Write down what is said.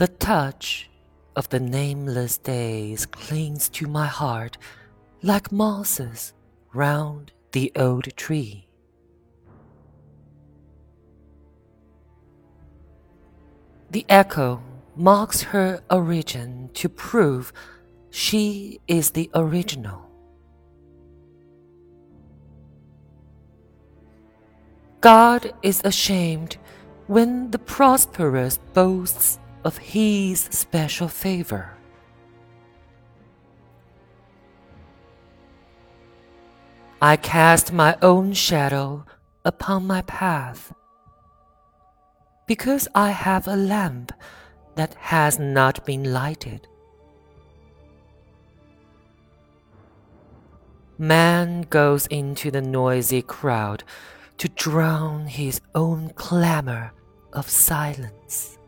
The touch of the nameless days clings to my heart like mosses round the old tree. The echo marks her origin to prove she is the original. God is ashamed when the prosperous boasts of his special favor. I cast my own shadow upon my path because I have a lamp that has not been lighted. Man goes into the noisy crowd to drown his own clamor of silence.